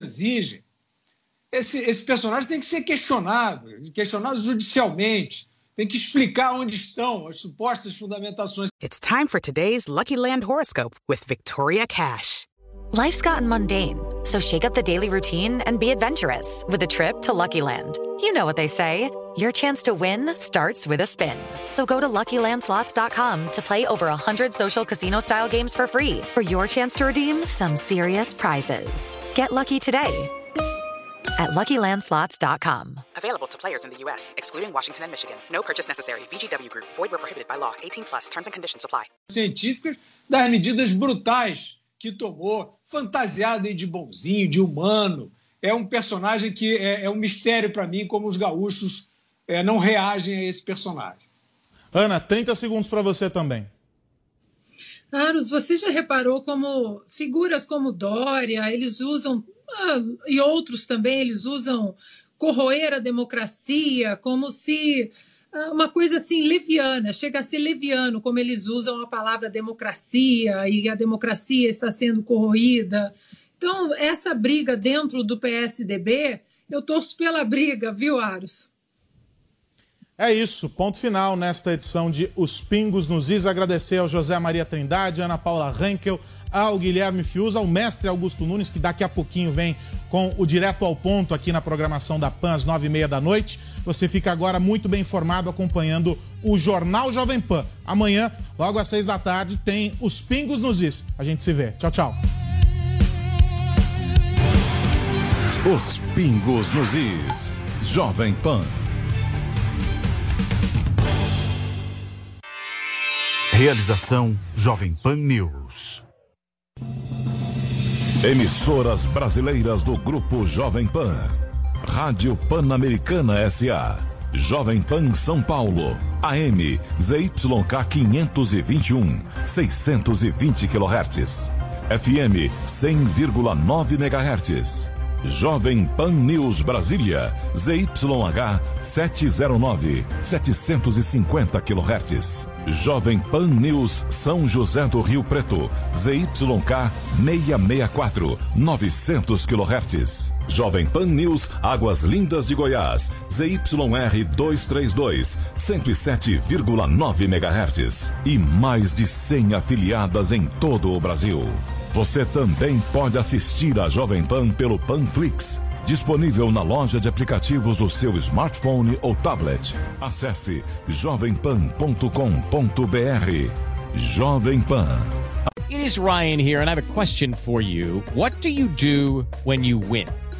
Exige. Esse, esse personagem tem que ser questionado, questionado judicialmente. Tem que explicar onde estão as supostas fundamentações. It's time for today's Lucky Land horoscope with Victoria Cash. Life's gotten mundane, so shake up the daily routine and be adventurous with a trip to Lucky Land. You know what they say. Your chance to win starts with a spin. So go to LuckyLandSlots.com to play over 100 social casino-style games for free for your chance to redeem some serious prizes. Get lucky today at LuckyLandSlots.com. Available to players in the U.S., excluding Washington and Michigan. No purchase necessary. VGW Group. Void where prohibited by law. 18 plus. Terms and conditions apply. Científicas das medidas brutais que tomou, fantasiado de bonzinho, de humano. É um personagem que é, é um mistério para mim como os gaúchos é, não reagem a esse personagem. Ana, 30 segundos para você também. Aros, você já reparou como figuras como Dória, eles usam ah, e outros também, eles usam corroer a democracia como se ah, uma coisa assim leviana, chega a ser leviano, como eles usam a palavra democracia e a democracia está sendo corroída. Então, essa briga dentro do PSDB, eu torço pela briga, viu, Aros? É isso, ponto final nesta edição de Os Pingos nos Is. Agradecer ao José Maria Trindade, Ana Paula Henkel, ao Guilherme Fius, ao mestre Augusto Nunes, que daqui a pouquinho vem com o Direto ao Ponto aqui na programação da PAN às nove e meia da noite. Você fica agora muito bem informado acompanhando o Jornal Jovem Pan. Amanhã, logo às seis da tarde, tem Os Pingos nos Is. A gente se vê. Tchau, tchau. Os Pingos nos Is. Jovem Pan. Realização Jovem Pan News. Emissoras brasileiras do Grupo Jovem Pan. Rádio Pan-Americana SA. Jovem Pan São Paulo. AM ZYK 521, 620 kHz. FM 100,9 MHz. Jovem Pan News Brasília, ZYH 709, 750 kHz. Jovem Pan News São José do Rio Preto, ZYK 664, 900 kHz. Jovem Pan News Águas Lindas de Goiás, ZYR 232, 107,9 MHz. E mais de 100 afiliadas em todo o Brasil. Você também pode assistir a Jovem Pan pelo Panflix, disponível na loja de aplicativos do seu smartphone ou tablet. Acesse jovempan.com.br. Jovem Pan. It is Ryan here and I have a question for you. What do you do when you win?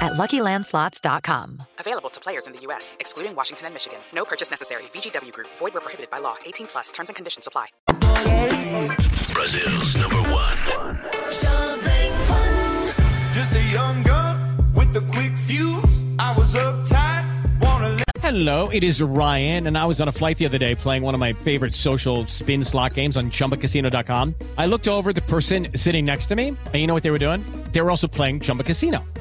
at LuckyLandSlots.com. Available to players in the U.S., excluding Washington and Michigan. No purchase necessary. VGW Group. Void where prohibited by law. 18 plus. Terms and conditions apply. Brazil's number one. Just a young gun with a quick fuse. I was uptight, wanna let Hello, it is Ryan, and I was on a flight the other day playing one of my favorite social spin slot games on chumbacasino.com. I looked over at the person sitting next to me, and you know what they were doing? They were also playing Chumba Casino.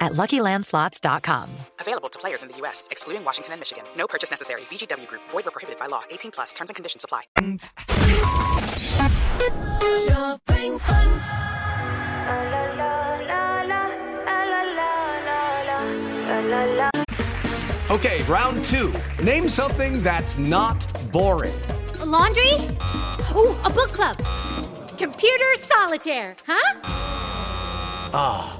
at luckylandslots.com. Available to players in the U.S., excluding Washington and Michigan. No purchase necessary. VGW Group. Void were prohibited by law. 18 plus. Terms and conditions apply. Okay, round two. Name something that's not boring. A laundry? Ooh, a book club. Computer solitaire, huh? Ah,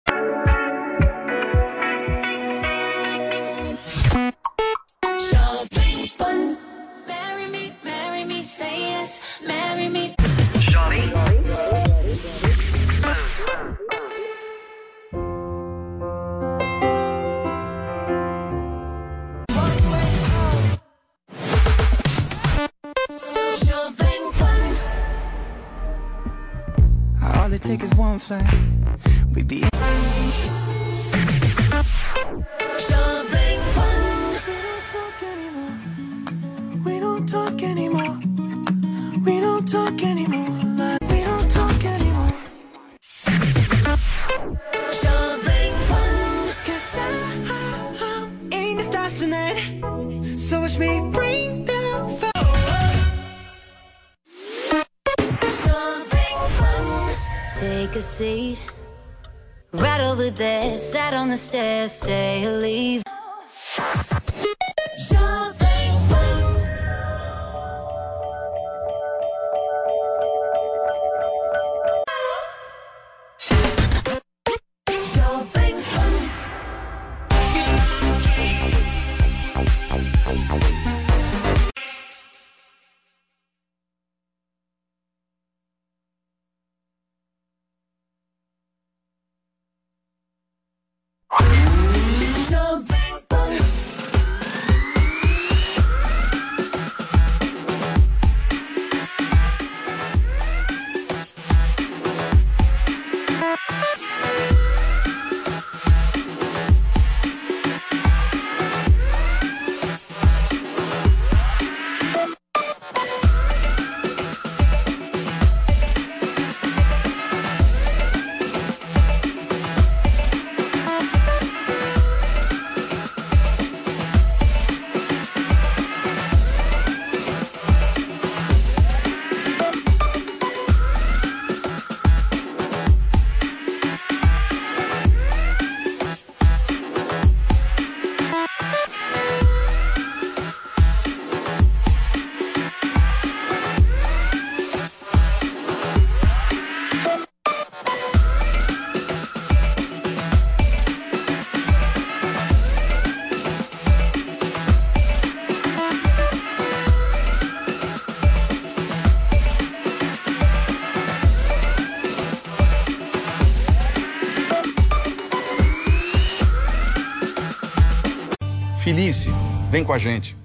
Takes is one flight. we'd be. over there, sat on the stairs, stay or leave. Felice, vem com a gente.